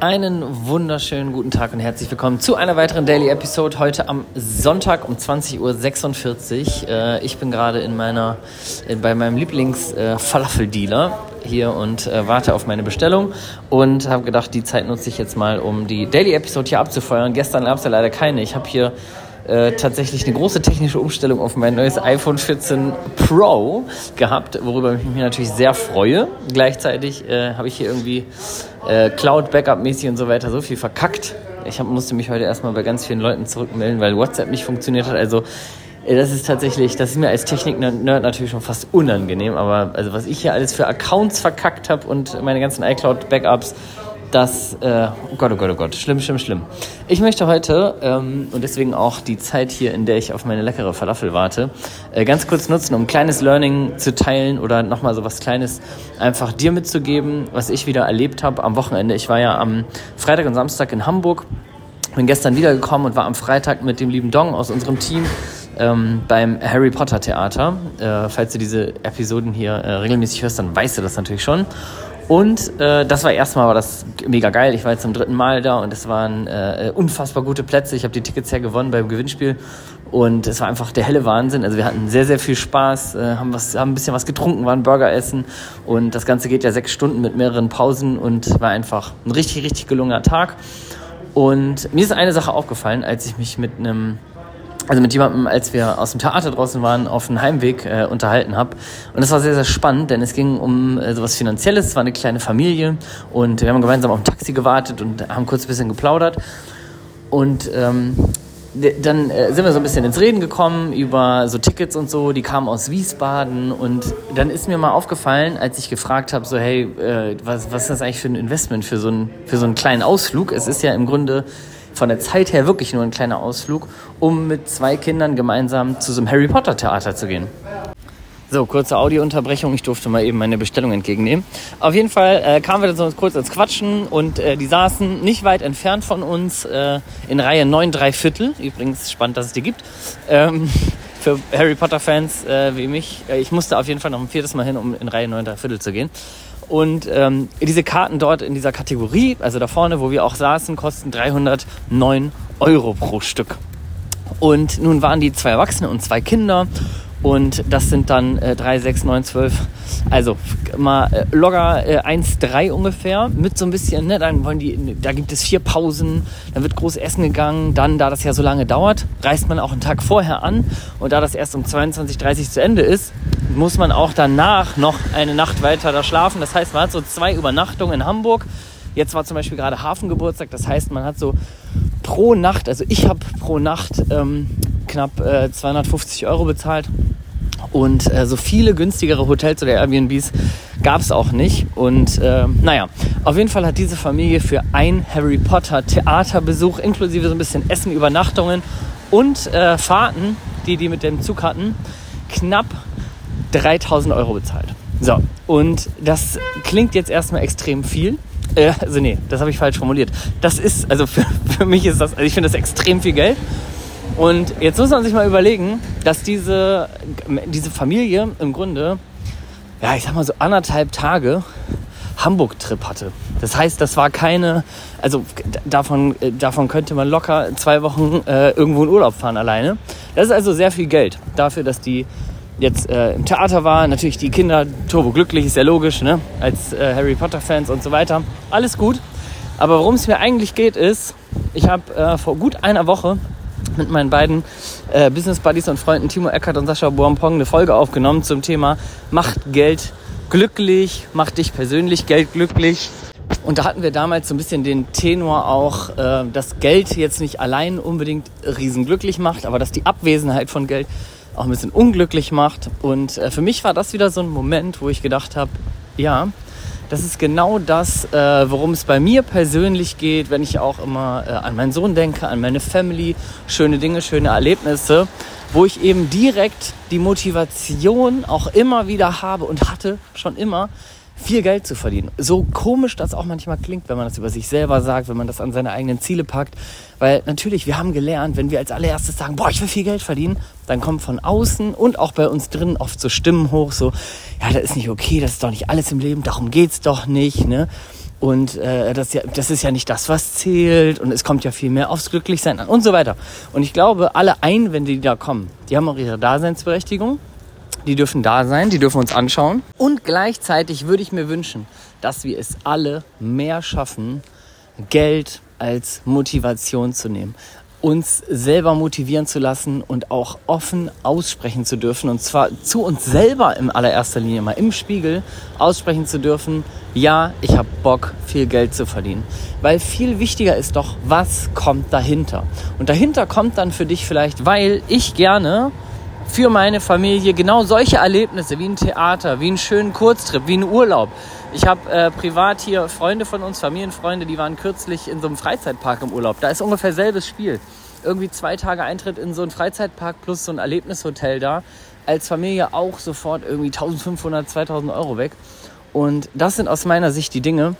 Einen wunderschönen guten Tag und herzlich willkommen zu einer weiteren Daily Episode heute am Sonntag um 20.46 Uhr. Äh, ich bin gerade in meiner, bei meinem Lieblings-Falafel-Dealer äh, hier und äh, warte auf meine Bestellung und habe gedacht, die Zeit nutze ich jetzt mal, um die Daily Episode hier abzufeuern. Gestern gab es ja leider keine. Ich habe hier äh, tatsächlich eine große technische Umstellung auf mein neues iPhone 14 Pro gehabt, worüber ich mich natürlich sehr freue. Gleichzeitig äh, habe ich hier irgendwie äh, Cloud-Backup-mäßig und so weiter so viel verkackt. Ich hab, musste mich heute erstmal bei ganz vielen Leuten zurückmelden, weil WhatsApp nicht funktioniert hat. Also äh, das ist tatsächlich, das ist mir als Technik-Nerd natürlich schon fast unangenehm, aber also was ich hier alles für Accounts verkackt habe und meine ganzen iCloud-Backups, das, äh, oh Gott, oh Gott, oh Gott, schlimm, schlimm, schlimm. Ich möchte heute, ähm, und deswegen auch die Zeit hier, in der ich auf meine leckere Falafel warte, äh, ganz kurz nutzen, um ein kleines Learning zu teilen oder nochmal so was Kleines einfach dir mitzugeben, was ich wieder erlebt habe am Wochenende. Ich war ja am Freitag und Samstag in Hamburg, bin gestern wiedergekommen und war am Freitag mit dem lieben Dong aus unserem Team ähm, beim Harry Potter Theater. Äh, falls du diese Episoden hier äh, regelmäßig hörst, dann weißt du das natürlich schon. Und äh, das war erstmal war das mega geil. Ich war jetzt zum dritten Mal da und es waren äh, unfassbar gute Plätze. Ich habe die Tickets ja gewonnen beim Gewinnspiel und es war einfach der helle Wahnsinn. Also wir hatten sehr sehr viel Spaß, äh, haben was haben ein bisschen was getrunken, waren Burger essen und das Ganze geht ja sechs Stunden mit mehreren Pausen und war einfach ein richtig richtig gelungener Tag. Und mir ist eine Sache aufgefallen, als ich mich mit einem also mit jemandem, als wir aus dem Theater draußen waren, auf dem Heimweg äh, unterhalten habe. Und das war sehr, sehr spannend, denn es ging um äh, sowas Finanzielles. Es war eine kleine Familie und wir haben gemeinsam auf ein Taxi gewartet und haben kurz ein bisschen geplaudert. Und ähm, dann äh, sind wir so ein bisschen ins Reden gekommen über so Tickets und so, die kamen aus Wiesbaden und dann ist mir mal aufgefallen, als ich gefragt habe, so hey, äh, was, was ist das eigentlich für ein Investment für so, ein, für so einen kleinen Ausflug? Es ist ja im Grunde von der Zeit her wirklich nur ein kleiner Ausflug, um mit zwei Kindern gemeinsam zu so einem Harry Potter Theater zu gehen. So, kurze Audiounterbrechung. Ich durfte mal eben meine Bestellung entgegennehmen. Auf jeden Fall äh, kamen wir dann kurz ins Quatschen und äh, die saßen nicht weit entfernt von uns äh, in Reihe 9 3 Viertel. Übrigens spannend, dass es die gibt. Ähm, für Harry Potter Fans äh, wie mich. Äh, ich musste auf jeden Fall noch ein viertes Mal hin, um in Reihe 9 3 Viertel zu gehen. Und ähm, diese Karten dort in dieser Kategorie, also da vorne, wo wir auch saßen, kosten 309 Euro pro Stück. Und nun waren die zwei Erwachsene und zwei Kinder und das sind dann äh, 3, 6, 9, 12, also mal äh, locker äh, 1, 3 ungefähr. Mit so ein bisschen, ne, dann wollen die, da gibt es vier Pausen, dann wird groß essen gegangen. Dann, da das ja so lange dauert, reist man auch einen Tag vorher an. Und da das erst um 22, 30 zu Ende ist, muss man auch danach noch eine Nacht weiter da schlafen. Das heißt, man hat so zwei Übernachtungen in Hamburg. Jetzt war zum Beispiel gerade Hafengeburtstag, das heißt, man hat so pro Nacht, also ich habe pro Nacht ähm, knapp äh, 250 Euro bezahlt. Und äh, so viele günstigere Hotels oder Airbnbs gab es auch nicht. Und äh, naja, auf jeden Fall hat diese Familie für ein Harry Potter Theaterbesuch inklusive so ein bisschen Essen, Übernachtungen und äh, Fahrten, die die mit dem Zug hatten, knapp 3000 Euro bezahlt. So, und das klingt jetzt erstmal extrem viel. Äh, also nee, das habe ich falsch formuliert. Das ist, also für, für mich ist das, also ich finde das extrem viel Geld. Und jetzt muss man sich mal überlegen, dass diese, diese Familie im Grunde, ja, ich sag mal so anderthalb Tage Hamburg-Trip hatte. Das heißt, das war keine, also davon, davon könnte man locker zwei Wochen äh, irgendwo in Urlaub fahren alleine. Das ist also sehr viel Geld dafür, dass die jetzt äh, im Theater waren. Natürlich die Kinder turbo glücklich, ist ja logisch, ne? als äh, Harry Potter-Fans und so weiter. Alles gut. Aber worum es mir eigentlich geht, ist, ich habe äh, vor gut einer Woche mit meinen beiden äh, Business Buddies und Freunden Timo Eckert und Sascha Boampong eine Folge aufgenommen zum Thema Macht Geld glücklich, macht dich persönlich Geld glücklich. Und da hatten wir damals so ein bisschen den Tenor auch, äh, dass Geld jetzt nicht allein unbedingt riesenglücklich macht, aber dass die Abwesenheit von Geld auch ein bisschen unglücklich macht. Und äh, für mich war das wieder so ein Moment, wo ich gedacht habe, ja, das ist genau das, äh, worum es bei mir persönlich geht, wenn ich auch immer äh, an meinen Sohn denke, an meine Family, schöne Dinge, schöne Erlebnisse, wo ich eben direkt die Motivation auch immer wieder habe und hatte schon immer, viel Geld zu verdienen. So komisch das auch manchmal klingt, wenn man das über sich selber sagt, wenn man das an seine eigenen Ziele packt. Weil natürlich, wir haben gelernt, wenn wir als allererstes sagen, boah, ich will viel Geld verdienen, dann kommen von außen und auch bei uns drin oft so Stimmen hoch, so, ja, das ist nicht okay, das ist doch nicht alles im Leben, darum geht's doch nicht, ne? und äh, das, ja, das ist ja nicht das, was zählt und es kommt ja viel mehr aufs Glücklichsein an und so weiter. Und ich glaube, alle Einwände, die da kommen, die haben auch ihre Daseinsberechtigung. Die dürfen da sein, die dürfen uns anschauen. Und gleichzeitig würde ich mir wünschen, dass wir es alle mehr schaffen, Geld als Motivation zu nehmen uns selber motivieren zu lassen und auch offen aussprechen zu dürfen. Und zwar zu uns selber in allererster Linie mal im Spiegel aussprechen zu dürfen, ja, ich habe Bock, viel Geld zu verdienen. Weil viel wichtiger ist doch, was kommt dahinter. Und dahinter kommt dann für dich vielleicht, weil ich gerne für meine Familie genau solche Erlebnisse wie ein Theater, wie einen schönen Kurztrip, wie einen Urlaub. Ich habe äh, privat hier Freunde von uns, Familienfreunde, die waren kürzlich in so einem Freizeitpark im Urlaub. Da ist ungefähr selbes Spiel. Irgendwie zwei Tage Eintritt in so einen Freizeitpark plus so ein Erlebnishotel da. Als Familie auch sofort irgendwie 1500, 2000 Euro weg. Und das sind aus meiner Sicht die Dinge,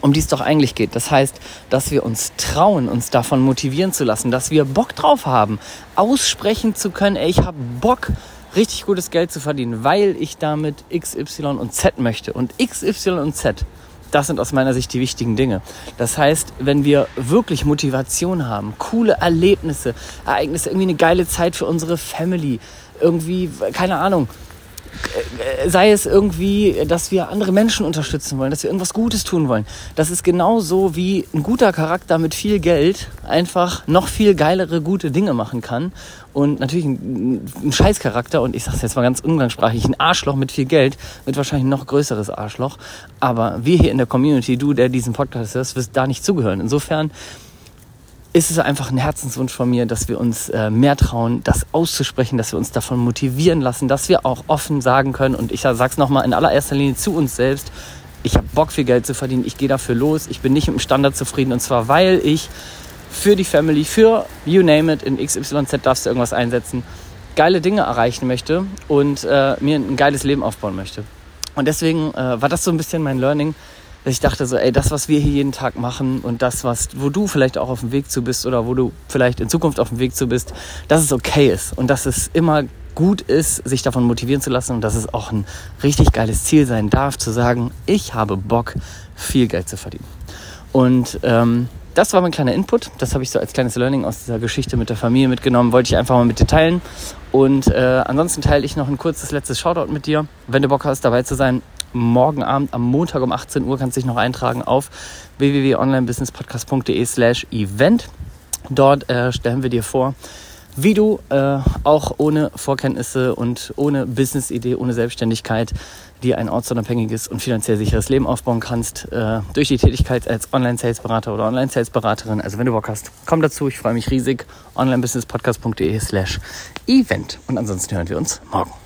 um die es doch eigentlich geht. Das heißt, dass wir uns trauen, uns davon motivieren zu lassen, dass wir Bock drauf haben, aussprechen zu können, ey, ich habe Bock, richtig gutes Geld zu verdienen, weil ich damit X, Y und Z möchte. Und X, Y und Z, das sind aus meiner Sicht die wichtigen Dinge. Das heißt, wenn wir wirklich Motivation haben, coole Erlebnisse, Ereignisse, irgendwie eine geile Zeit für unsere Family, irgendwie, keine Ahnung, sei es irgendwie, dass wir andere Menschen unterstützen wollen, dass wir irgendwas Gutes tun wollen. Das ist genauso wie ein guter Charakter mit viel Geld einfach noch viel geilere gute Dinge machen kann. Und natürlich ein, ein Scheißcharakter, und ich sage es jetzt mal ganz umgangssprachlich, ein Arschloch mit viel Geld wird wahrscheinlich ein noch größeres Arschloch. Aber wir hier in der Community, du, der diesen Podcast hörst, wirst da nicht zugehören. Insofern ist es einfach ein Herzenswunsch von mir, dass wir uns äh, mehr trauen, das auszusprechen, dass wir uns davon motivieren lassen, dass wir auch offen sagen können. Und ich sage es nochmal in allererster Linie zu uns selbst. Ich habe Bock, viel Geld zu verdienen. Ich gehe dafür los. Ich bin nicht mit dem Standard zufrieden. Und zwar, weil ich für die Family, für you name it, in XYZ darfst du irgendwas einsetzen, geile Dinge erreichen möchte und äh, mir ein geiles Leben aufbauen möchte. Und deswegen äh, war das so ein bisschen mein Learning dass ich dachte so, ey, das, was wir hier jeden Tag machen und das, was, wo du vielleicht auch auf dem Weg zu bist oder wo du vielleicht in Zukunft auf dem Weg zu bist, dass es okay ist und dass es immer gut ist, sich davon motivieren zu lassen und dass es auch ein richtig geiles Ziel sein darf, zu sagen, ich habe Bock, viel Geld zu verdienen. Und ähm, das war mein kleiner Input. Das habe ich so als kleines Learning aus dieser Geschichte mit der Familie mitgenommen. Wollte ich einfach mal mit dir teilen. Und äh, ansonsten teile ich noch ein kurzes letztes Shoutout mit dir. Wenn du Bock hast, dabei zu sein, morgen Abend am Montag um 18 Uhr kannst du dich noch eintragen auf www.onlinebusinesspodcast.de slash event. Dort äh, stellen wir dir vor, wie du äh, auch ohne Vorkenntnisse und ohne Business-Idee, ohne Selbstständigkeit dir ein ortsunabhängiges und finanziell sicheres Leben aufbauen kannst äh, durch die Tätigkeit als Online-Sales-Berater oder Online-Sales-Beraterin. Also wenn du Bock hast, komm dazu. Ich freue mich riesig. onlinebusinesspodcast.de slash event. Und ansonsten hören wir uns morgen.